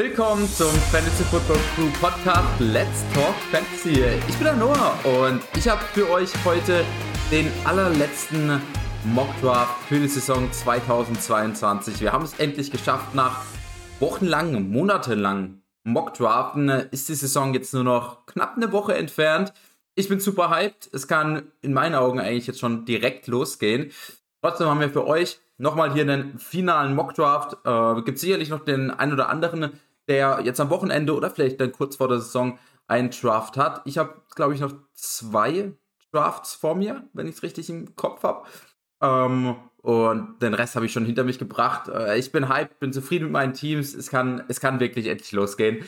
Willkommen zum Fantasy Football Crew Podcast Let's Talk Fantasy. Ich bin der Noah und ich habe für euch heute den allerletzten Mock Draft für die Saison 2022. Wir haben es endlich geschafft. Nach wochenlang, monatelang Mock Draften ist die Saison jetzt nur noch knapp eine Woche entfernt. Ich bin super hyped. Es kann in meinen Augen eigentlich jetzt schon direkt losgehen. Trotzdem haben wir für euch nochmal hier einen finalen Mock Draft. Äh, gibt sicherlich noch den ein oder anderen der jetzt am Wochenende oder vielleicht dann kurz vor der Saison einen Draft hat. Ich habe, glaube ich, noch zwei Drafts vor mir, wenn ich es richtig im Kopf habe. Ähm, und den Rest habe ich schon hinter mich gebracht. Äh, ich bin hyped, bin zufrieden mit meinen Teams. Es kann, es kann wirklich endlich losgehen.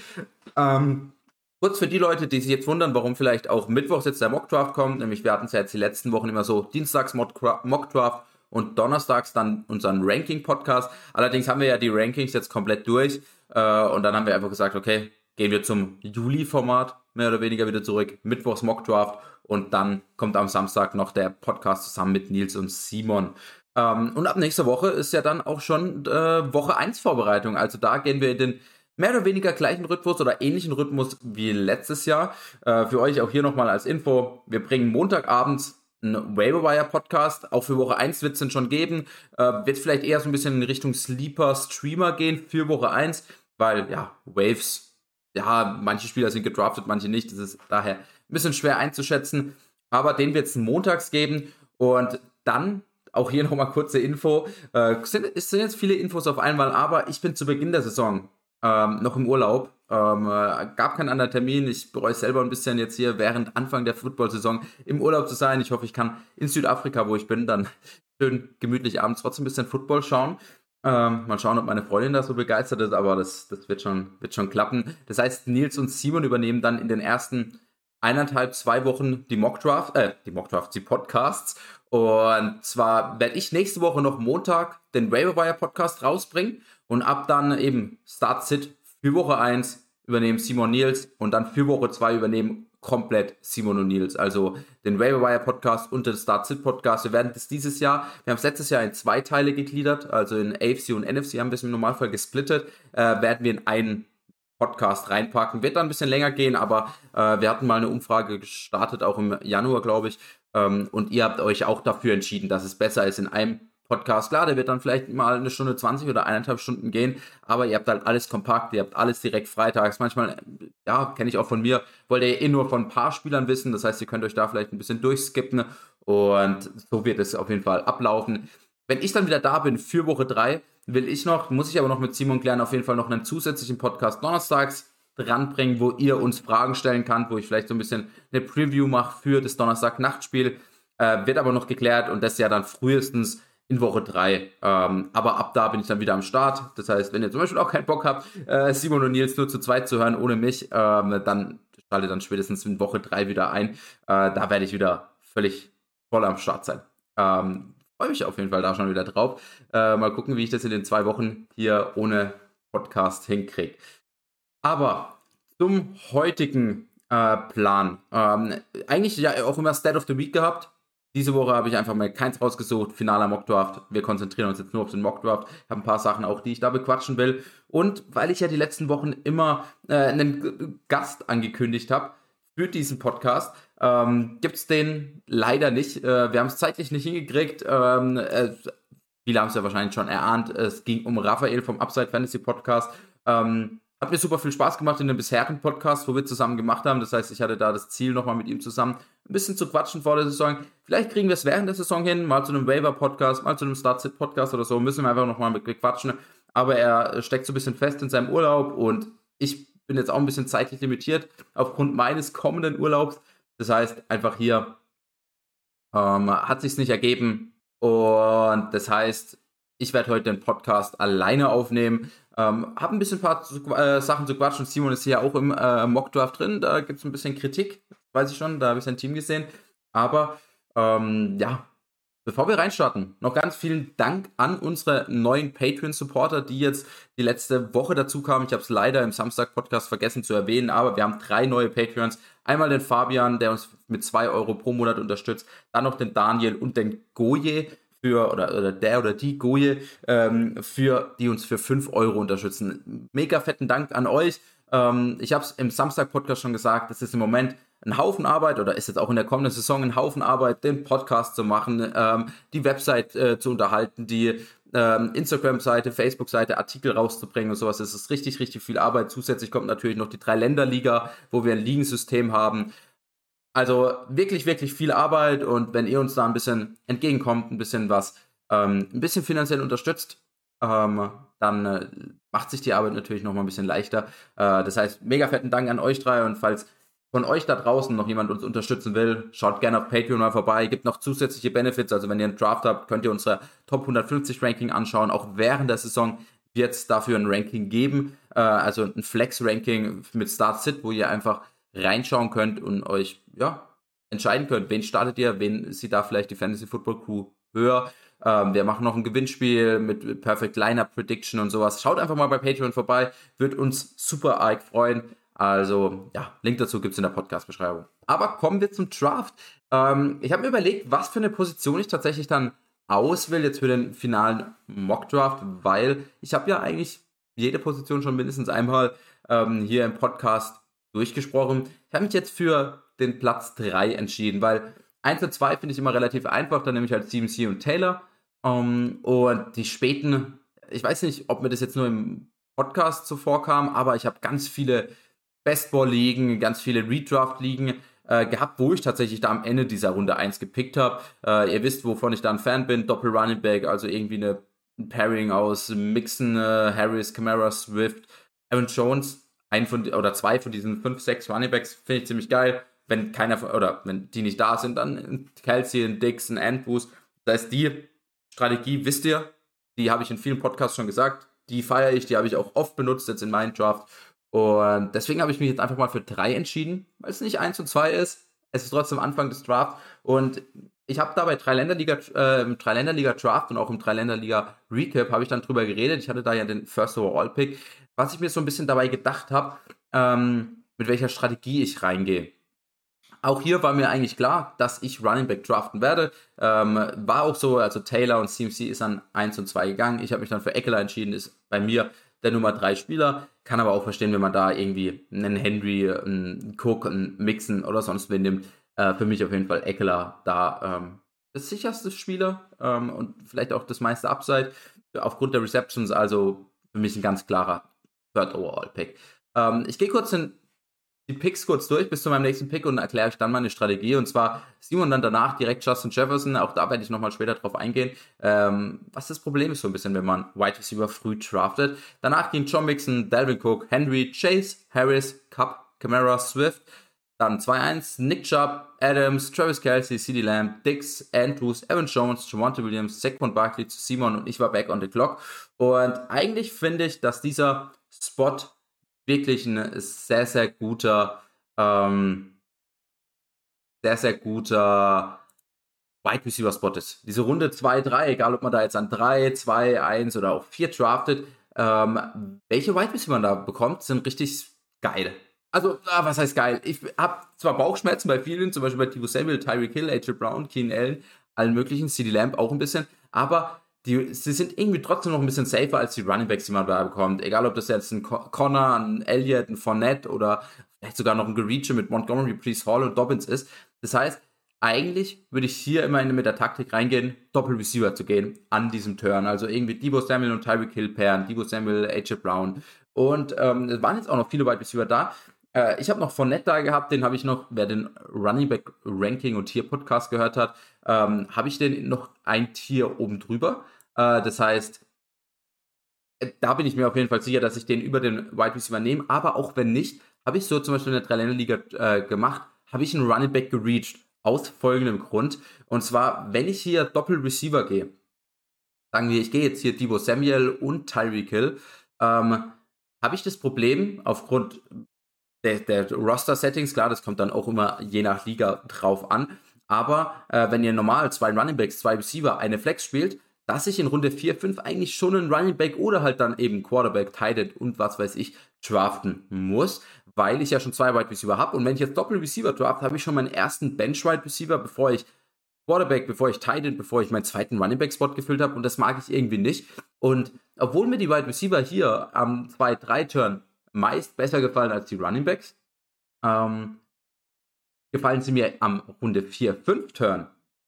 Ähm, kurz für die Leute, die sich jetzt wundern, warum vielleicht auch Mittwochs jetzt der Mockdraft kommt. Nämlich wir hatten es ja jetzt die letzten Wochen immer so Dienstags Mockdraft und donnerstags dann unseren Ranking-Podcast. Allerdings haben wir ja die Rankings jetzt komplett durch. Äh, und dann haben wir einfach gesagt, okay, gehen wir zum Juli-Format mehr oder weniger wieder zurück. Mittwochs Mockdraft und dann kommt am Samstag noch der Podcast zusammen mit Nils und Simon. Ähm, und ab nächster Woche ist ja dann auch schon äh, Woche 1 Vorbereitung. Also da gehen wir in den mehr oder weniger gleichen Rhythmus oder ähnlichen Rhythmus wie letztes Jahr. Äh, für euch auch hier nochmal als Info. Wir bringen Montagabends einen Waiver Podcast. Auch für Woche 1 wird es den schon geben. Äh, wird vielleicht eher so ein bisschen in Richtung Sleeper Streamer gehen für Woche 1 weil ja, Waves, ja, manche Spieler sind gedraftet, manche nicht. Das ist daher ein bisschen schwer einzuschätzen. Aber den wird es montags geben und dann auch hier nochmal kurze Info. Äh, sind, es sind jetzt viele Infos auf einmal, aber ich bin zu Beginn der Saison ähm, noch im Urlaub. Ähm, äh, gab keinen anderen Termin. Ich bereue selber ein bisschen jetzt hier während Anfang der Football-Saison im Urlaub zu sein. Ich hoffe, ich kann in Südafrika, wo ich bin, dann schön gemütlich abends trotzdem ein bisschen Football schauen. Ähm, mal schauen, ob meine Freundin da so begeistert ist, aber das, das wird, schon, wird schon klappen. Das heißt, Nils und Simon übernehmen dann in den ersten eineinhalb, zwei Wochen die Mockdraft, äh, die Mockdraft, die Podcasts. Und zwar werde ich nächste Woche noch Montag den Waiver Podcast rausbringen und ab dann eben Start Sit für Woche 1 übernehmen Simon Nils und dann für Woche 2 übernehmen komplett Simon und Nils. Also den Wire Podcast und den Start Sit Podcast. Wir werden das dieses Jahr, wir haben es letztes Jahr in zwei Teile gegliedert, also in AFC und NFC haben wir es im Normalfall gesplittet, äh, werden wir in einen Podcast reinpacken. Wird dann ein bisschen länger gehen, aber äh, wir hatten mal eine Umfrage gestartet, auch im Januar, glaube ich. Ähm, und ihr habt euch auch dafür entschieden, dass es besser ist, in einem Podcast. Klar, der wird dann vielleicht mal eine Stunde 20 oder eineinhalb Stunden gehen, aber ihr habt halt alles kompakt, ihr habt alles direkt freitags. Manchmal, ja, kenne ich auch von mir, wollt ihr eh nur von ein paar Spielern wissen. Das heißt, ihr könnt euch da vielleicht ein bisschen durchskippen und so wird es auf jeden Fall ablaufen. Wenn ich dann wieder da bin für Woche 3, will ich noch, muss ich aber noch mit Simon klären, auf jeden Fall noch einen zusätzlichen Podcast donnerstags dranbringen, wo ihr uns Fragen stellen könnt, wo ich vielleicht so ein bisschen eine Preview mache für das Donnerstag-Nachtspiel. Äh, wird aber noch geklärt und das ja dann frühestens in Woche 3. Ähm, aber ab da bin ich dann wieder am Start. Das heißt, wenn ihr zum Beispiel auch keinen Bock habt, äh, Simon und Nils nur zu zweit zu hören, ohne mich, ähm, dann schaltet dann spätestens in Woche 3 wieder ein. Äh, da werde ich wieder völlig voll am Start sein. Ähm, Freue mich auf jeden Fall da schon wieder drauf. Äh, mal gucken, wie ich das in den zwei Wochen hier ohne Podcast hinkriege. Aber zum heutigen äh, Plan. Ähm, eigentlich ja auch immer State of the Week gehabt. Diese Woche habe ich einfach mal keins rausgesucht. Finaler Mockdraft. Wir konzentrieren uns jetzt nur auf den Mockdraft. Ich habe ein paar Sachen auch, die ich da bequatschen will. Und weil ich ja die letzten Wochen immer äh, einen Gast angekündigt habe für diesen Podcast, ähm, gibt es den leider nicht. Äh, wir haben es zeitlich nicht hingekriegt. Ähm, äh, viele haben es ja wahrscheinlich schon erahnt. Es ging um Raphael vom Upside Fantasy Podcast. Ähm, hat mir super viel Spaß gemacht in dem bisherigen Podcast, wo wir zusammen gemacht haben. Das heißt, ich hatte da das Ziel, nochmal mit ihm zusammen ein bisschen zu quatschen vor der Saison. Vielleicht kriegen wir es während der Saison hin, mal zu einem Waiver-Podcast, mal zu einem Start-Sit-Podcast oder so. Müssen wir einfach nochmal mit quatschen. Aber er steckt so ein bisschen fest in seinem Urlaub und ich bin jetzt auch ein bisschen zeitlich limitiert aufgrund meines kommenden Urlaubs. Das heißt, einfach hier ähm, hat sich nicht ergeben. Und das heißt, ich werde heute den Podcast alleine aufnehmen. Ähm, habe ein bisschen ein paar äh, Sachen zu quatschen. Simon ist hier auch im äh, Mockdraft drin. Da gibt es ein bisschen Kritik, weiß ich schon. Da habe ich sein Team gesehen. Aber ähm, ja, bevor wir reinstarten, noch ganz vielen Dank an unsere neuen Patreon-Supporter, die jetzt die letzte Woche dazu kamen. Ich habe es leider im Samstag-Podcast vergessen zu erwähnen, aber wir haben drei neue Patreons. Einmal den Fabian, der uns mit zwei Euro pro Monat unterstützt. Dann noch den Daniel und den Goje. Für oder, oder der oder die Goje, ähm, für die uns für 5 Euro unterstützen. Mega fetten Dank an euch. Ähm, ich habe es im Samstag-Podcast schon gesagt, das ist im Moment ein Haufen Arbeit oder ist jetzt auch in der kommenden Saison ein Haufen Arbeit, den Podcast zu machen, ähm, die Website äh, zu unterhalten, die ähm, Instagram-Seite, Facebook-Seite, Artikel rauszubringen und sowas. Das ist richtig, richtig viel Arbeit. Zusätzlich kommt natürlich noch die Drei-Länder-Liga, wo wir ein Ligensystem haben. Also wirklich, wirklich viel Arbeit und wenn ihr uns da ein bisschen entgegenkommt, ein bisschen was, ähm, ein bisschen finanziell unterstützt, ähm, dann äh, macht sich die Arbeit natürlich noch mal ein bisschen leichter. Äh, das heißt, mega fetten Dank an euch drei und falls von euch da draußen noch jemand uns unterstützen will, schaut gerne auf Patreon mal vorbei. Gibt noch zusätzliche Benefits. Also wenn ihr einen Draft habt, könnt ihr unser Top 150 Ranking anschauen. Auch während der Saison wird es dafür ein Ranking geben. Äh, also ein Flex-Ranking mit Start-Sit, wo ihr einfach reinschauen könnt und euch ja, entscheiden könnt, wen startet ihr, wen sieht da vielleicht die Fantasy Football Crew höher. Ähm, wir machen noch ein Gewinnspiel mit Perfect Lineup Prediction und sowas. Schaut einfach mal bei Patreon vorbei, wird uns super arg freuen. Also ja, Link dazu gibt es in der Podcast-Beschreibung. Aber kommen wir zum Draft. Ähm, ich habe mir überlegt, was für eine Position ich tatsächlich dann auswähle jetzt für den finalen Mock-Draft, weil ich habe ja eigentlich jede Position schon mindestens einmal ähm, hier im Podcast durchgesprochen. Ich habe mich jetzt für den Platz 3 entschieden, weil 1 und 2 finde ich immer relativ einfach, dann nehme ich halt CMC und Taylor. Um, ähm, und die späten, ich weiß nicht, ob mir das jetzt nur im Podcast so vorkam, aber ich habe ganz viele Bestball-Ligen, ganz viele Redraft-Ligen äh, gehabt, wo ich tatsächlich da am Ende dieser Runde 1 gepickt habe. Äh, ihr wisst, wovon ich da ein Fan bin, Doppel Running Back, also irgendwie eine, ein Pairing aus Mixon, äh, Harris, Camara, Swift, Aaron Jones, ein von oder zwei von diesen fünf, sechs Running Backs finde ich ziemlich geil. Wenn keiner oder wenn die nicht da sind, dann Kelsey, ein Dix, ein Andrews. Das heißt, die Strategie, wisst ihr, die habe ich in vielen Podcasts schon gesagt. Die feiere ich, die habe ich auch oft benutzt jetzt in meinen Draft. Und deswegen habe ich mich jetzt einfach mal für drei entschieden, weil es nicht eins und zwei ist. Es ist trotzdem Anfang des Drafts. Und ich habe da bei Dreiländerliga, äh, im Dreiländerliga Draft und auch im Dreiländerliga Recap habe ich dann drüber geredet. Ich hatte da ja den First Overall Pick. Was ich mir so ein bisschen dabei gedacht habe, ähm, mit welcher Strategie ich reingehe. Auch hier war mir eigentlich klar, dass ich Running Back draften werde. Ähm, war auch so, also Taylor und CMC ist an 1 und 2 gegangen. Ich habe mich dann für Eckler entschieden, ist bei mir der Nummer 3 Spieler. Kann aber auch verstehen, wenn man da irgendwie einen Henry, einen Cook, einen Mixen oder sonst wen nimmt. Äh, für mich auf jeden Fall Eckler da ähm, das sicherste Spieler ähm, und vielleicht auch das meiste Upside. Aufgrund der Receptions also für mich ein ganz klarer Third Overall Pick. Ähm, ich gehe kurz in die Picks kurz durch bis zu meinem nächsten Pick und erkläre euch dann meine Strategie. Und zwar Simon dann danach direkt Justin Jefferson. Auch da werde ich nochmal später drauf eingehen. Ähm, was das Problem ist so ein bisschen, wenn man Wide Receiver früh draftet. Danach gehen John Mixon, Delvin Cook, Henry, Chase, Harris, Cup, Camara, Swift. Dann 2-1, Nick Chubb, Adams, Travis Kelsey, CD Lamb, Dix, Andrews, Evan Jones, Javante Williams, Saquon Barkley zu Simon und ich war back on the clock. Und eigentlich finde ich, dass dieser Spot wirklich ein sehr, sehr guter, ähm, sehr, sehr guter Wide Receiver Spot ist. Diese Runde 2, 3, egal ob man da jetzt an 3, 2, 1 oder auch 4 draftet, ähm, welche Wide Receiver man da bekommt, sind richtig geil. Also, ah, was heißt geil? Ich habe zwar Bauchschmerzen bei vielen, zum Beispiel bei Tivo Samuel, Tyreek Hill, AJ Brown, Keen Allen, allen möglichen, CD Lamb auch ein bisschen, aber die, sie sind irgendwie trotzdem noch ein bisschen safer als die Running Backs, die man da bekommt. Egal, ob das jetzt ein Connor, ein Elliott, ein Fournette oder vielleicht sogar noch ein Gereache mit Montgomery, Priest Hall und Dobbins ist. Das heißt, eigentlich würde ich hier immer mit der Taktik reingehen, Doppel-Receiver zu gehen an diesem Turn. Also irgendwie Debo Samuel und Tyreek Hill pairen, Debo Samuel, AJ Brown. Und ähm, es waren jetzt auch noch viele Wide Receiver da. Äh, ich habe noch Fournette da gehabt, den habe ich noch, wer den Running Back Ranking und Tier Podcast gehört hat, ähm, habe ich den noch ein Tier oben drüber. Äh, das heißt, äh, da bin ich mir auf jeden Fall sicher, dass ich den über den Wide Receiver nehme. Aber auch wenn nicht, habe ich so zum Beispiel in der Dreiländerliga äh, gemacht, habe ich einen Running Back gereached. Aus folgendem Grund. Und zwar, wenn ich hier Doppel Receiver gehe, sagen wir, ich gehe jetzt hier Divo Samuel und Tyreek Hill, ähm, habe ich das Problem aufgrund der, der Roster-Settings, klar, das kommt dann auch immer je nach Liga drauf an, aber äh, wenn ihr normal zwei Running Backs, zwei Receiver, eine Flex spielt, dass ich in Runde 4, 5 eigentlich schon einen Running Back oder halt dann eben Quarterback, Tight und was weiß ich draften muss, weil ich ja schon zwei Wide Receiver habe. Und wenn ich jetzt Doppel Receiver draft, habe ich schon meinen ersten Bench Wide Receiver, bevor ich Quarterback, bevor ich Tight bevor ich meinen zweiten Running Back Spot gefüllt habe und das mag ich irgendwie nicht. Und obwohl mir die Wide Receiver hier am 2-3 Turn meist besser gefallen als die Running Backs, ähm, gefallen sie mir am Runde 4-5 Turn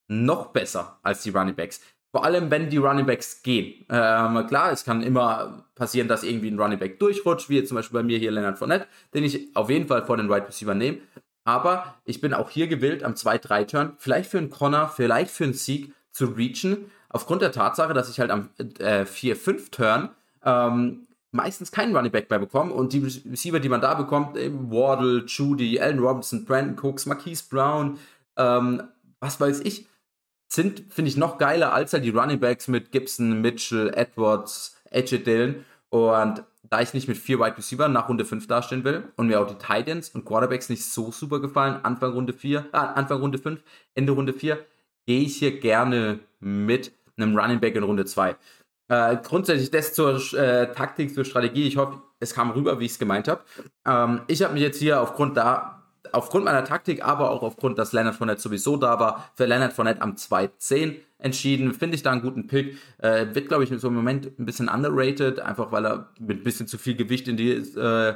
noch besser als die Running Backs. Vor allem, wenn die Running Backs gehen. Ähm, klar, es kann immer passieren, dass irgendwie ein Running Back durchrutscht, wie jetzt zum Beispiel bei mir hier Leonard Fournette, den ich auf jeden Fall vor den Wide right Receiver nehme. Aber ich bin auch hier gewillt, am 2-3-Turn, vielleicht für einen Connor, vielleicht für einen Sieg zu reachen, aufgrund der Tatsache, dass ich halt am äh, 4-5-Turn ähm, meistens keinen Running Back mehr bekomme und die Receiver, die man da bekommt, eben Wardle, Judy, Allen Robinson, Brandon Cooks, Marquise Brown, ähm, was weiß ich, sind, finde ich, noch geiler als halt die Running Backs mit Gibson, Mitchell, Edwards, Edge Dillon. Und da ich nicht mit vier Wide Receiver nach Runde 5 dastehen will und mir auch die Titans und Quarterbacks nicht so super gefallen, Anfang Runde 4, äh, Anfang Runde 5, Ende Runde 4, gehe ich hier gerne mit einem Running Back in Runde 2. Äh, grundsätzlich das zur äh, Taktik, zur Strategie. Ich hoffe, es kam rüber, wie ich es gemeint habe. Ähm, ich habe mich jetzt hier aufgrund da aufgrund meiner Taktik, aber auch aufgrund, dass Leonard Fournette sowieso da war, für Leonard Fournette am 2.10 entschieden. Finde ich da einen guten Pick. Äh, wird, glaube ich, so im Moment ein bisschen underrated, einfach weil er mit ein bisschen zu viel Gewicht in die, äh,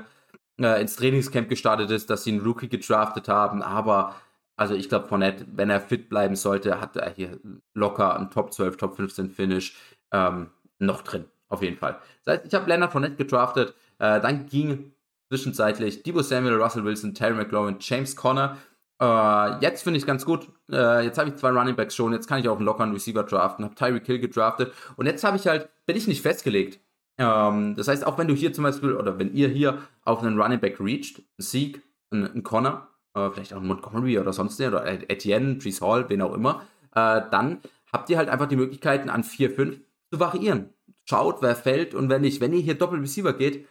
äh, ins Trainingscamp gestartet ist, dass sie einen Rookie gedraftet haben. Aber also ich glaube, Fournette, wenn er fit bleiben sollte, hat er hier locker einen Top 12, Top 15 Finish ähm, noch drin. Auf jeden Fall. Das heißt, ich habe Leonard Fournette gedraftet. Äh, dann ging zwischenzeitlich Debo Samuel, Russell Wilson, Terry McLaurin, James Conner. Äh, jetzt finde ich ganz gut. Äh, jetzt habe ich zwei Running Backs schon. Jetzt kann ich auch einen lockeren Receiver draften. Habe Tyreek Hill gedraftet. Und jetzt habe ich halt, bin ich nicht festgelegt. Ähm, das heißt, auch wenn du hier zum Beispiel, oder wenn ihr hier auf einen Running Back reacht, einen Sieg, einen, einen Connor, äh, vielleicht auch einen Montgomery oder sonst oder Etienne, Brees Hall, wen auch immer, äh, dann habt ihr halt einfach die Möglichkeiten an 4, 5 zu variieren. Schaut, wer fällt und wenn nicht, wenn ihr hier Doppel Receiver geht,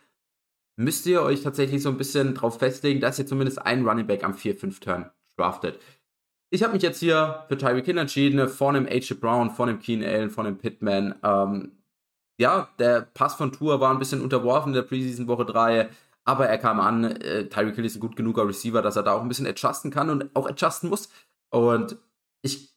müsst ihr euch tatsächlich so ein bisschen drauf festlegen, dass ihr zumindest einen Running Back am 4-5-Turn draftet. Ich habe mich jetzt hier für Tyreek Hill entschieden, von dem AJ Brown, von dem Keen Allen, von dem Pittman. Ähm, ja, der Pass von Tour war ein bisschen unterworfen in der Preseason Woche 3, aber er kam an. Äh, Tyreek Hill ist ein gut genuger Receiver, dass er da auch ein bisschen adjusten kann und auch adjusten muss. Und ich,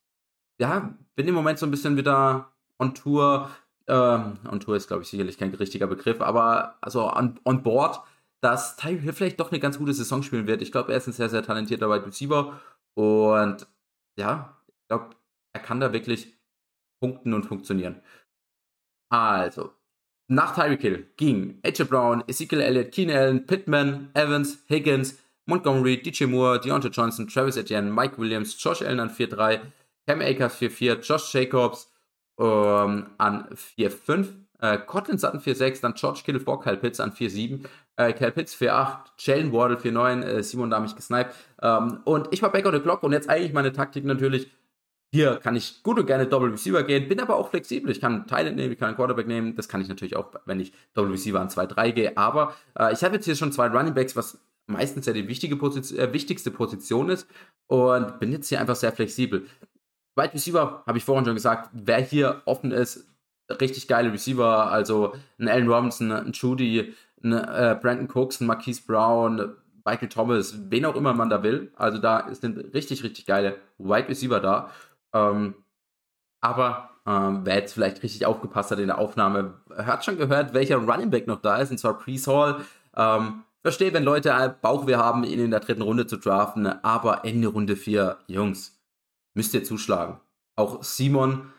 ja, bin im Moment so ein bisschen wieder on Tour. Ähm, on Tour ist, glaube ich, sicherlich kein richtiger Begriff, aber also on, on board, dass Tyreek Hill vielleicht doch eine ganz gute Saison spielen wird. Ich glaube, er ist ein sehr, sehr talentierter Wide Receiver und ja, ich glaube, er kann da wirklich punkten und funktionieren. Also, nach Tyreek Hill ging AJ Brown, Ezekiel Elliott, Keen Allen, Pittman, Evans, Higgins, Montgomery, DJ Moore, Deontay Johnson, Travis Etienne, Mike Williams, Josh Allen an 4-3, Cam Akers 4-4, Josh Jacobs, ähm, an 4-5. Äh, Cortland Sutton 4-6, dann George Kittle vor Kyle Pitts an 4-7, äh, Kyle Pitts 4-8, Jalen Wardle 4-9, äh, Simon da habe ich gesniped. Ähm, und ich war back on the clock und jetzt eigentlich meine Taktik natürlich, hier kann ich gut und gerne Double Receiver gehen, bin aber auch flexibel. Ich kann einen Teil nehmen, ich kann einen Quarterback nehmen. Das kann ich natürlich auch, wenn ich Double Receiver an 2-3 gehe. Aber äh, ich habe jetzt hier schon zwei Running Backs, was meistens ja die wichtige Position, äh, wichtigste Position ist. Und bin jetzt hier einfach sehr flexibel. Wide Receiver, habe ich vorhin schon gesagt, wer hier offen ist, richtig geile Receiver, also ein Allen Robinson, ein Judy, ein äh, Brandon Cooks, ein Marquise Brown, Michael Thomas, wen auch immer man da will. Also da sind richtig, richtig geile Wide Receiver da. Ähm, aber ähm, wer jetzt vielleicht richtig aufgepasst hat in der Aufnahme, hat schon gehört, welcher Running Back noch da ist, und zwar Priest Hall. Ähm, verstehe, wenn Leute Bauchweh haben, ihn in der dritten Runde zu draften, aber Ende Runde 4, Jungs, müsst ihr zuschlagen. Auch Simon,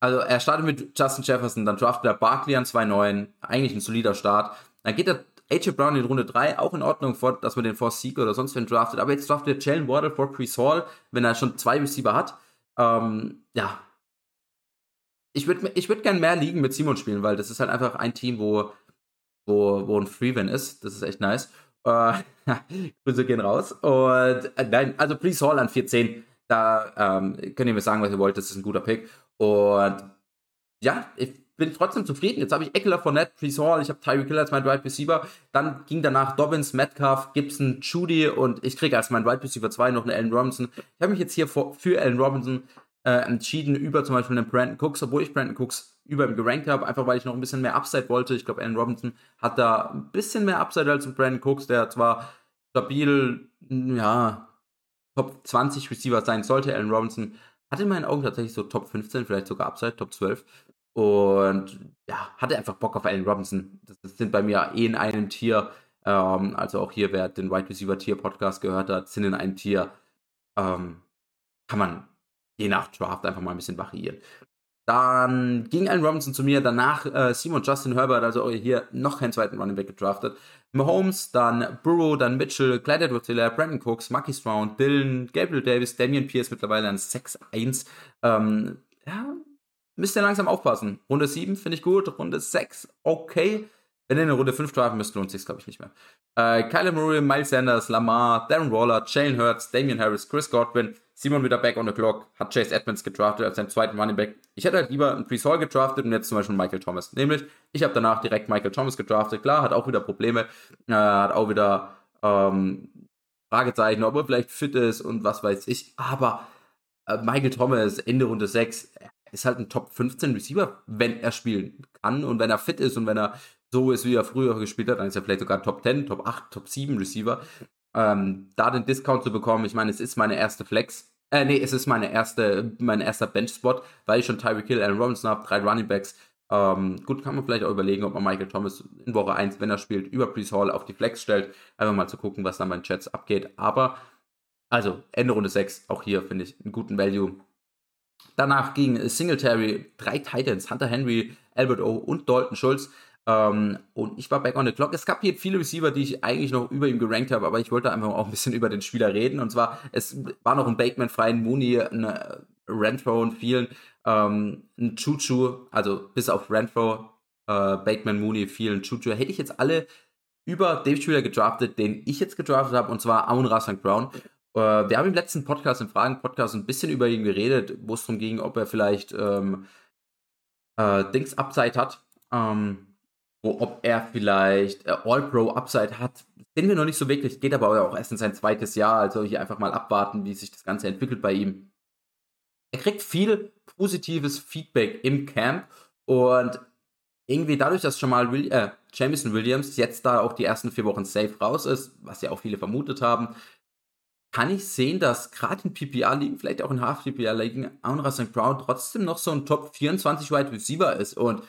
also er startet mit Justin Jefferson, dann draftet er Barkley an 2-9, eigentlich ein solider Start. Dann geht er AJ Brown in Runde 3, auch in Ordnung, vor, dass man den vor Sieg oder sonst wen draftet. Aber jetzt draftet er Jalen Waddle vor Chris Hall, wenn er schon zwei Receiver hat. Ähm, ja. Ich würde ich würd gern mehr Ligen mit Simon spielen, weil das ist halt einfach ein Team, wo, wo, wo ein Freewin ist. Das ist echt nice. Äh, Grüße gehen raus. Und äh, nein, also Please Hall an 14. Da ähm, könnt ihr mir sagen, was ihr wollt. Das ist ein guter Pick. Und ja, ich bin trotzdem zufrieden. Jetzt habe ich Eckler, Fournette, Please Hall, ich habe Tyreek Hill als mein Wide Receiver. Dann ging danach Dobbins, Metcalf, Gibson, Judy und ich kriege als mein Wide Receiver 2 noch einen Allen Robinson. Ich habe mich jetzt hier für, für Allen Robinson äh, entschieden über zum Beispiel einen Brandon Cooks, obwohl ich Brandon Cooks über ihm gerankt habe, einfach weil ich noch ein bisschen mehr Upside wollte. Ich glaube, Allen Robinson hat da ein bisschen mehr Upside als Brandon Cooks, der zwar stabil, ja, Top 20 Receiver sein sollte. Allen Robinson hat in meinen Augen tatsächlich so Top 15, vielleicht sogar Upside, Top 12. Und ja, hatte einfach Bock auf Allen Robinson. Das, das sind bei mir eh in einem Tier. Ähm, also auch hier, wer den Wide Receiver Tier Podcast gehört hat, sind in einem Tier. Ähm, kann man je nach Draft einfach mal ein bisschen variieren. Dann ging Allen Robinson zu mir, danach äh, Simon Justin Herbert, also hier noch keinen zweiten Running Back gedraftet. Mahomes, dann Burrow, dann Mitchell, Clyde edwards Brandon Cooks, Marky Stroud, Dylan, Gabriel Davis, Damian Pierce mittlerweile an 6-1. Ähm, ja, müsst ihr langsam aufpassen. Runde 7 finde ich gut, Runde 6 okay. Wenn ihr in Runde 5 draften müsst, lohnt sich glaube ich nicht mehr. Äh, Kyler Murray, Miles Sanders, Lamar, Darren Waller, Jalen Hurts, Damian Harris, Chris Godwin, Simon wieder back on the clock, hat Chase Edmonds gedraftet als seinen zweiten Running Back. Ich hätte halt lieber einen Priest Hall gedraftet und jetzt zum Beispiel Michael Thomas. Nämlich, ich habe danach direkt Michael Thomas gedraftet. Klar, hat auch wieder Probleme, äh, hat auch wieder ähm, Fragezeichen, ob er vielleicht fit ist und was weiß ich. Aber äh, Michael Thomas, Ende Runde 6, ist halt ein Top 15 Receiver, wenn er spielen kann und wenn er fit ist und wenn er so ist, wie er früher gespielt hat, dann ist er vielleicht sogar Top 10, Top 8, Top 7 Receiver. Ähm, da den Discount zu bekommen, ich meine, es ist meine erste Flex. Äh, nee, es ist meine erste, mein erster Bench-Spot, weil ich schon Tyreek Hill, Aaron Robinson habe, drei Running Backs. Ähm, gut, kann man vielleicht auch überlegen, ob man Michael Thomas in Woche 1, wenn er spielt, über Brees Hall auf die Flex stellt. Einfach mal zu gucken, was dann bei den Chats abgeht. Aber, also, Ende Runde 6, auch hier finde ich einen guten Value. Danach ging Singletary, drei Titans, Hunter Henry, Albert O und Dalton Schulz. Ähm, und ich war back on the clock. Es gab hier viele Receiver, die ich eigentlich noch über ihm gerankt habe, aber ich wollte einfach auch ein bisschen über den Spieler reden. Und zwar, es war noch ein Bateman frei, ein Mooney, ein äh, Renfro und vielen, ähm, ein Chuchu, also bis auf Renfro, äh, Bateman, Mooney, vielen Chuchu. Hätte ich jetzt alle über Dave Spieler gedraftet, den ich jetzt gedraftet habe, und zwar Aun St. Brown. Äh, wir haben im letzten Podcast, im Fragen-Podcast, ein bisschen über ihn geredet, wo es darum ging, ob er vielleicht ähm, äh, Dings Upside hat. Ähm, ob er vielleicht äh, All-Pro-Upside hat, sehen wir noch nicht so wirklich. Geht aber auch erst in sein zweites Jahr, also hier einfach mal abwarten, wie sich das Ganze entwickelt bei ihm. Er kriegt viel positives Feedback im Camp und irgendwie dadurch, dass schon mal Will äh, Jamison Williams jetzt da auch die ersten vier Wochen safe raus ist, was ja auch viele vermutet haben, kann ich sehen, dass gerade in PPR-Ligen, vielleicht auch in Half-PPR-Ligen, Aunra St. Brown trotzdem noch so ein Top 24 Wide Receiver ist. Und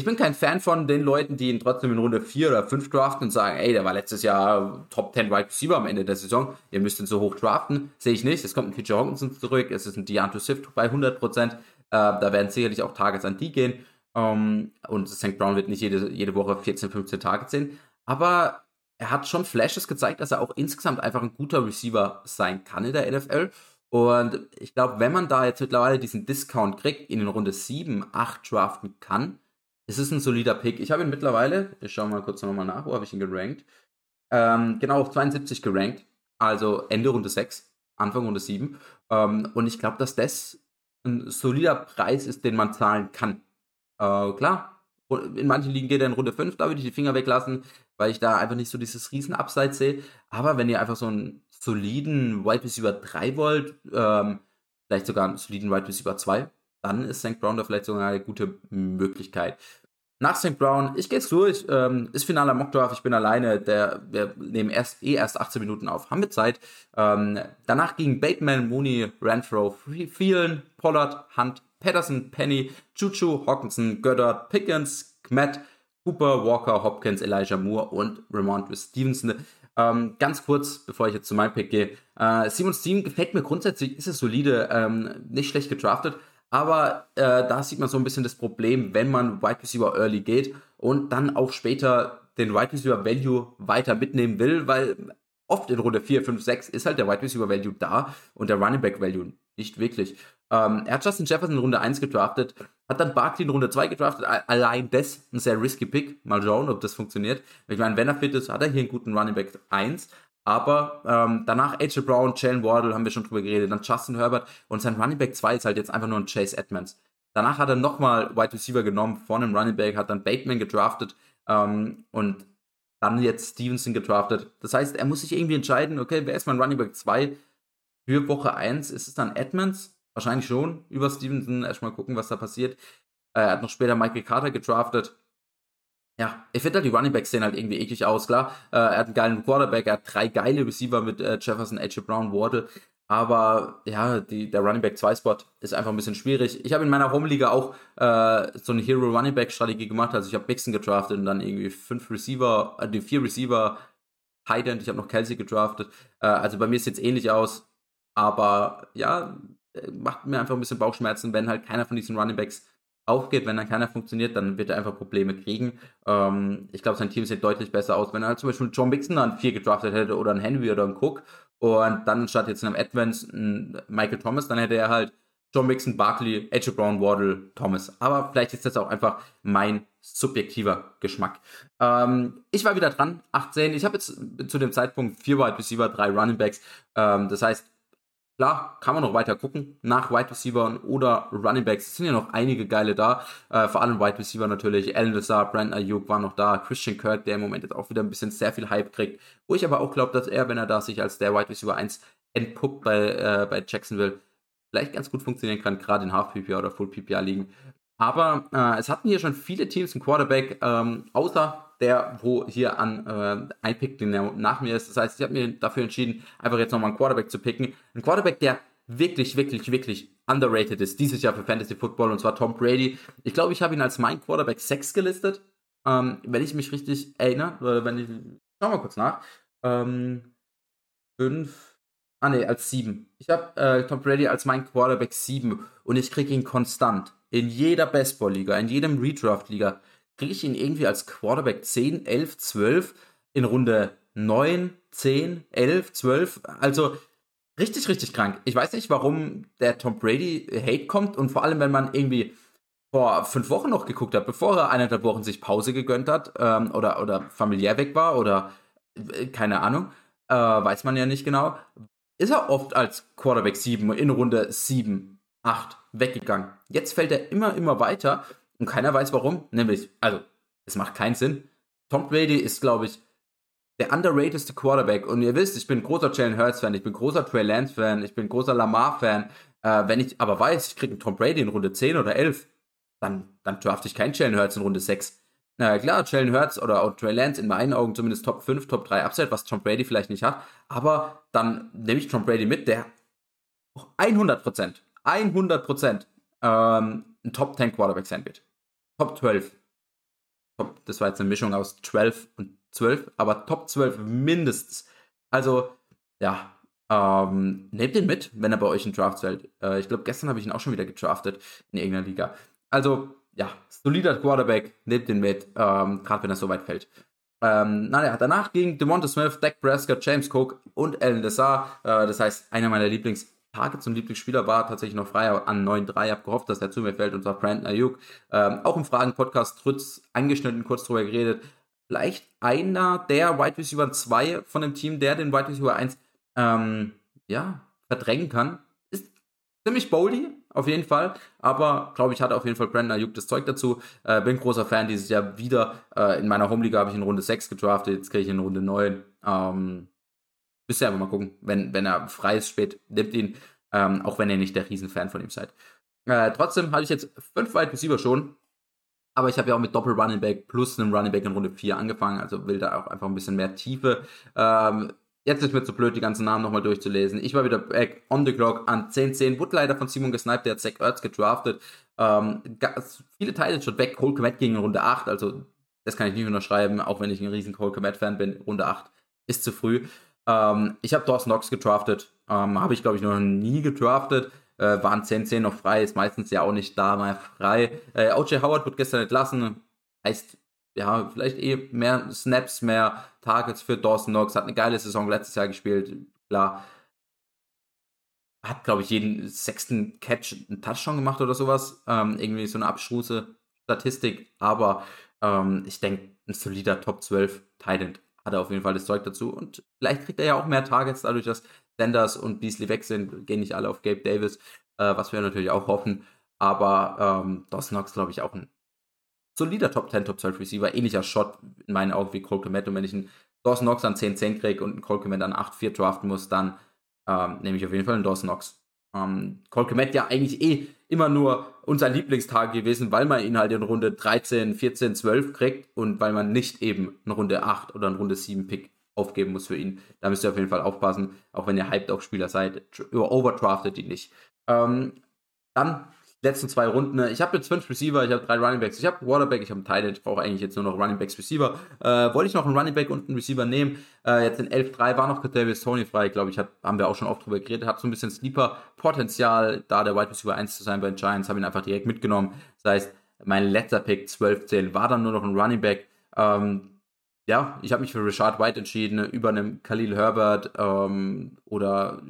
ich bin kein Fan von den Leuten, die ihn trotzdem in Runde 4 oder 5 draften und sagen, ey, der war letztes Jahr Top 10 Wide Receiver am Ende der Saison, ihr müsst ihn so hoch draften. Sehe ich nicht. Es kommt ein TJ Hawkinson zurück, es ist ein Deanto Swift bei 100%. Äh, da werden sicherlich auch Targets an die gehen. Ähm, und St. Brown wird nicht jede, jede Woche 14, 15 Targets sehen. Aber er hat schon Flashes gezeigt, dass er auch insgesamt einfach ein guter Receiver sein kann in der NFL. Und ich glaube, wenn man da jetzt mittlerweile diesen Discount kriegt, in den Runde 7, 8 draften kann, es ist ein solider Pick. Ich habe ihn mittlerweile, ich schaue mal kurz nochmal nach, wo habe ich ihn gerankt? Ähm, genau auf 72 gerankt. Also Ende Runde 6, Anfang Runde 7. Ähm, und ich glaube, dass das ein solider Preis ist, den man zahlen kann. Äh, klar, in manchen Ligen geht er in Runde 5, da würde ich die Finger weglassen, weil ich da einfach nicht so dieses riesen Upside sehe. Aber wenn ihr einfach so einen soliden Wide Receiver 3 wollt, ähm, vielleicht sogar einen soliden Wide Receiver 2, dann ist St. Brown da vielleicht sogar eine gute Möglichkeit. Nach St. Brown, ich gehe jetzt durch, ähm, ist finaler Mockdraft, ich bin alleine, der, wir nehmen erst, eh erst 18 Minuten auf, haben wir Zeit. Ähm, danach gingen Bateman, Mooney, Renfro, Phelan, Pollard, Hunt, Patterson, Penny, Chuchu, Hawkinson, Goddard, Pickens, Kmet, Cooper, Walker, Hopkins, Elijah Moore und Ramondre Stevenson. Ähm, ganz kurz, bevor ich jetzt zu meinem Pick gehe. Äh, Simons Team gefällt mir grundsätzlich, ist es solide, ähm, nicht schlecht gedraftet. Aber äh, da sieht man so ein bisschen das Problem, wenn man Wide Receiver Early geht und dann auch später den Wide Receiver Value weiter mitnehmen will, weil oft in Runde 4, 5, 6 ist halt der Wide Receiver Value da und der Running Back Value nicht wirklich. Ähm, er hat Justin Jefferson in Runde 1 gedraftet, hat dann Barkley in Runde 2 gedraftet. Allein das ein sehr risky Pick. Mal schauen, ob das funktioniert. Ich meine, wenn er fit ist, hat er hier einen guten Running Back 1. Aber ähm, danach AJ Brown, Jalen Wardle, haben wir schon drüber geredet, dann Justin Herbert und sein Running Back 2 ist halt jetzt einfach nur ein Chase Edmonds. Danach hat er nochmal Wide Receiver genommen von einem Running Back, hat dann Bateman gedraftet ähm, und dann jetzt Stevenson gedraftet. Das heißt, er muss sich irgendwie entscheiden, okay, wer ist mein Running Back 2 für Woche 1? Ist es dann Edmonds? Wahrscheinlich schon über Stevenson. Erstmal gucken, was da passiert. Äh, er hat noch später Michael Carter gedraftet. Ja, ich finde halt, die Running Backs sehen halt irgendwie eklig aus, klar. Äh, er hat einen geilen Quarterback, er hat drei geile Receiver mit äh, Jefferson, AJ Brown, Wardle. Aber ja, die, der Running Back 2 Spot ist einfach ein bisschen schwierig. Ich habe in meiner Home-Liga auch äh, so eine Hero Running Back Strategie gemacht. Also ich habe Mixon gedraftet und dann irgendwie fünf Receiver, äh, die vier Receiver, Tight End. Ich habe noch Kelsey gedraftet. Äh, also bei mir sieht es ähnlich aus. Aber ja, äh, macht mir einfach ein bisschen Bauchschmerzen, wenn halt keiner von diesen Running Backs aufgeht. Wenn dann keiner funktioniert, dann wird er einfach Probleme kriegen. Ähm, ich glaube, sein Team sieht deutlich besser aus, wenn er halt zum Beispiel John Mixon dann vier gedraftet hätte oder ein Henry oder ein Cook und dann statt jetzt in einem Advance ein Michael Thomas, dann hätte er halt John Mixon, Barkley, AJ Brown, Waddle, Thomas. Aber vielleicht ist das auch einfach mein subjektiver Geschmack. Ähm, ich war wieder dran, 18. Ich habe jetzt zu dem Zeitpunkt vier Wide Receiver, drei Running Backs. Ähm, das heißt, Klar, kann man noch weiter gucken nach Wide Receiver oder Running Backs. Es sind ja noch einige geile da. Äh, vor allem Wide Receiver natürlich. Alan Lazar, Brandon Ayuk war noch da. Christian Kirk, der im Moment jetzt auch wieder ein bisschen sehr viel Hype kriegt. Wo ich aber auch glaube, dass er, wenn er da sich als der Wide Receiver 1 entpuppt bei, äh, bei Jacksonville, vielleicht ganz gut funktionieren kann, gerade in Half PPA oder Full PPA liegen. Aber äh, es hatten hier schon viele Teams einen Quarterback, ähm, außer der, wo hier an äh, ein Pick der nach mir ist. Das heißt, ich habe mir dafür entschieden, einfach jetzt nochmal einen Quarterback zu picken. Ein Quarterback, der wirklich, wirklich, wirklich underrated ist dieses Jahr für Fantasy Football und zwar Tom Brady. Ich glaube, ich habe ihn als mein Quarterback 6 gelistet. Ähm, wenn ich mich richtig erinnere, wenn ich, schau mal kurz nach. Ähm, 5, ah ne, als 7. Ich habe äh, Tom Brady als mein Quarterback 7 und ich kriege ihn konstant in jeder Baseball-Liga, in jedem Redraft-Liga, kriege ich ihn irgendwie als Quarterback 10, 11, 12 in Runde 9, 10, 11, 12. Also richtig, richtig krank. Ich weiß nicht, warum der Tom Brady Hate kommt und vor allem, wenn man irgendwie vor fünf Wochen noch geguckt hat, bevor er eineinhalb Wochen sich Pause gegönnt hat ähm, oder, oder familiär weg war oder äh, keine Ahnung, äh, weiß man ja nicht genau, ist er oft als Quarterback 7 in Runde 7, 8 weggegangen. Jetzt fällt er immer, immer weiter und keiner weiß warum. Nämlich, also, es macht keinen Sinn. Tom Brady ist, glaube ich, der underratedste Quarterback. Und ihr wisst, ich bin großer Jalen Hurts-Fan, ich bin großer Trey Lance-Fan, ich bin großer Lamar-Fan. Äh, wenn ich aber weiß, ich kriege einen Tom Brady in Runde 10 oder 11, dann, dann draft ich keinen Jalen Hurts in Runde 6. Na klar, Jalen Hurts oder auch Trey Lance in meinen Augen zumindest Top 5, Top 3 Upside, was Tom Brady vielleicht nicht hat. Aber dann nehme ich Tom Brady mit, der 100%, 100% ähm, ein Top 10 Quarterback sein wird. Top 12. Top, das war jetzt eine Mischung aus 12 und 12, aber Top 12 mindestens. Also, ja, ähm, nehmt ihn mit, wenn er bei euch in Drafts fällt. Äh, ich glaube, gestern habe ich ihn auch schon wieder gedraftet in irgendeiner Liga. Also, ja, solider Quarterback, nehmt ihn mit, ähm, gerade wenn er so weit fällt. Ähm, naja, danach ging Devonta Smith, Dak Prescott, James Cook und Alan Lazar. Äh, das heißt, einer meiner Lieblings- Targets und Lieblingsspieler war tatsächlich noch frei an 9-3. Hab gehofft, dass er zu mir fällt und zwar Brandon Ayuk. Ähm, auch im Fragen-Podcast Trütz angeschnitten, kurz drüber geredet. Vielleicht einer der Wide Receiver 2 von dem Team, der den Wide Receiver 1 ähm, ja, verdrängen kann. Ist ziemlich boldy, auf jeden Fall. Aber, glaube ich, hat auf jeden Fall Brandon Ayuk das Zeug dazu. Äh, bin großer Fan dieses Jahr wieder. Äh, in meiner Homeliga habe ich in Runde 6 gedraftet, jetzt kriege ich in Runde 9. Ähm, Müsst ihr einfach mal gucken. Wenn, wenn er frei ist spät, nimmt ihn. Ähm, auch wenn ihr nicht der Riesenfan von ihm seid. Äh, trotzdem hatte ich jetzt fünf Wide Receiver schon. Aber ich habe ja auch mit Doppel Running Back plus einem Running Back in Runde 4 angefangen. Also will da auch einfach ein bisschen mehr Tiefe. Ähm, jetzt ist mir zu blöd, die ganzen Namen nochmal durchzulesen. Ich war wieder back on the clock an 10-10. Wurde leider von Simon gesniped, der hat Zach Ertz gedraftet. Ähm, viele Teile schon weg. Cole Komet ging in Runde 8. Also das kann ich nicht unterschreiben, auch wenn ich ein riesen Cole Komet-Fan bin. Runde 8 ist zu früh. Ähm, ich habe Dawson Knox gedraftet. Ähm, habe ich, glaube ich, noch nie gedraftet. Äh, waren 10-10 noch frei, ist meistens ja auch nicht da mal frei. Äh, OJ Howard wird gestern entlassen. Heißt, ja, vielleicht eh mehr Snaps, mehr Targets für Dawson Knox. Hat eine geile Saison letztes Jahr gespielt. Klar. Hat, glaube ich, jeden sechsten Catch einen Touchdown gemacht oder sowas. Ähm, irgendwie so eine abstruse Statistik. Aber ähm, ich denke, ein solider Top 12 Titan hat er auf jeden Fall das Zeug dazu. Und vielleicht kriegt er ja auch mehr Targets dadurch, dass Sanders und Beasley weg sind. Gehen nicht alle auf Gabe Davis, äh, was wir natürlich auch hoffen. Aber ähm, Dawson Knox, glaube ich, auch ein solider Top 10, Top 12 Receiver. Ähnlicher Shot in meinen Augen wie Cole Komet. Und wenn ich einen Dawson Knox an 10-10 kriege und einen Cole Komet an 8-4 draften muss, dann ähm, nehme ich auf jeden Fall einen Dawson Knox. Ähm, Cole Komet ja eigentlich eh immer nur unser Lieblingstag gewesen, weil man ihn halt in Runde 13, 14, 12 kriegt und weil man nicht eben eine Runde 8 oder eine Runde 7 Pick aufgeben muss für ihn. Da müsst ihr auf jeden Fall aufpassen, auch wenn ihr hyped auf Spieler seid, overdraftet die nicht. Ähm, dann letzten zwei Runden. Ne? Ich habe jetzt fünf Receiver, ich habe drei Running Backs, ich habe Waterback, ich habe einen Tight Ich brauche eigentlich jetzt nur noch Running Backs Receiver. Äh, wollte ich noch einen Running Back und einen Receiver nehmen. Äh, jetzt in 11-3 war noch Davis Tony frei. Glaube, ich hab, haben wir auch schon oft drüber geredet. Hat so ein bisschen Sleeper-Potenzial, da der Wide Receiver 1 zu sein bei den Giants. Habe ihn einfach direkt mitgenommen. Das heißt, mein letzter Pick 12-10 war dann nur noch ein Running Back. Ähm, ja, ich habe mich für Richard White entschieden, über einem Khalil Herbert ähm, oder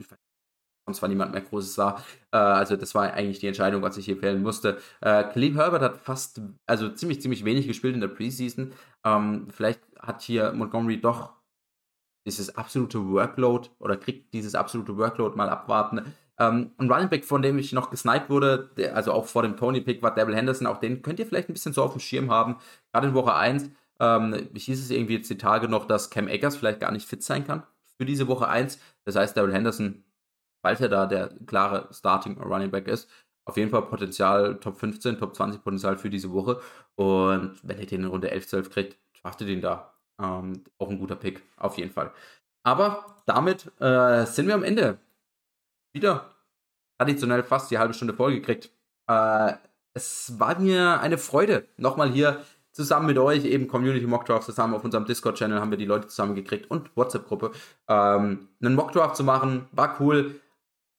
sonst war niemand mehr Großes da. Äh, also das war eigentlich die Entscheidung, was ich hier fällen musste. Äh, Khalil Herbert hat fast, also ziemlich, ziemlich wenig gespielt in der Preseason. Ähm, vielleicht hat hier Montgomery doch dieses absolute Workload oder kriegt dieses absolute Workload mal abwarten. Ähm, ein Running Back, von dem ich noch gesniped wurde, der, also auch vor dem Tony-Pick, war Devil Henderson. Auch den könnt ihr vielleicht ein bisschen so auf dem Schirm haben. Gerade in Woche 1 ähm, hieß es irgendwie jetzt die Tage noch, dass Cam Akers vielleicht gar nicht fit sein kann für diese Woche 1. Das heißt, Devil Henderson falls er da der klare Starting Running Back ist, auf jeden Fall Potenzial Top 15, Top 20 Potenzial für diese Woche. Und wenn ihr den in Runde 11, 12 kriegt, draftet ihn da. Ähm, auch ein guter Pick, auf jeden Fall. Aber damit äh, sind wir am Ende. Wieder traditionell fast die halbe Stunde vollgekriegt. Äh, es war mir eine Freude, nochmal hier zusammen mit euch, eben Community Mockdraft zusammen auf unserem Discord-Channel haben wir die Leute zusammengekriegt und WhatsApp-Gruppe, ähm, einen Mockdraft zu machen. War cool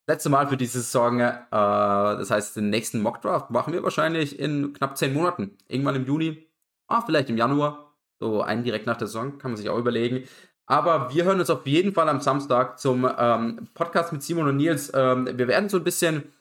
letzte Mal für diese Saison. Äh, das heißt, den nächsten Mockdraft machen wir wahrscheinlich in knapp zehn Monaten. Irgendwann im Juni, ah, vielleicht im Januar. So einen direkt nach der Saison, kann man sich auch überlegen. Aber wir hören uns auf jeden Fall am Samstag zum ähm, Podcast mit Simon und Nils. Ähm, wir werden so ein bisschen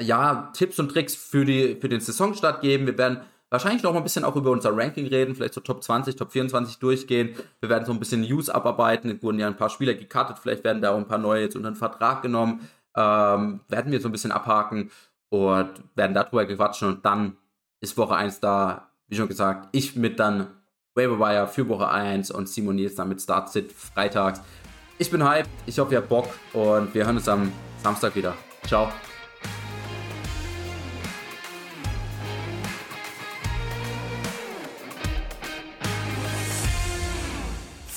ja, Tipps und Tricks für, die, für den Saisonstart geben. Wir werden wahrscheinlich noch mal ein bisschen auch über unser Ranking reden, vielleicht so Top 20, Top 24 durchgehen. Wir werden so ein bisschen News abarbeiten. Es wurden ja ein paar Spieler gecuttet, vielleicht werden da auch ein paar neue jetzt unter den Vertrag genommen. Ähm, werden wir so ein bisschen abhaken und werden darüber quatschen und dann ist Woche 1 da, wie schon gesagt, ich mit dann Waiver für Woche 1 und Simon Nils dann mit Start Sit freitags. Ich bin hyped, ich hoffe, ihr habt Bock und wir hören uns am Samstag wieder. Ciao.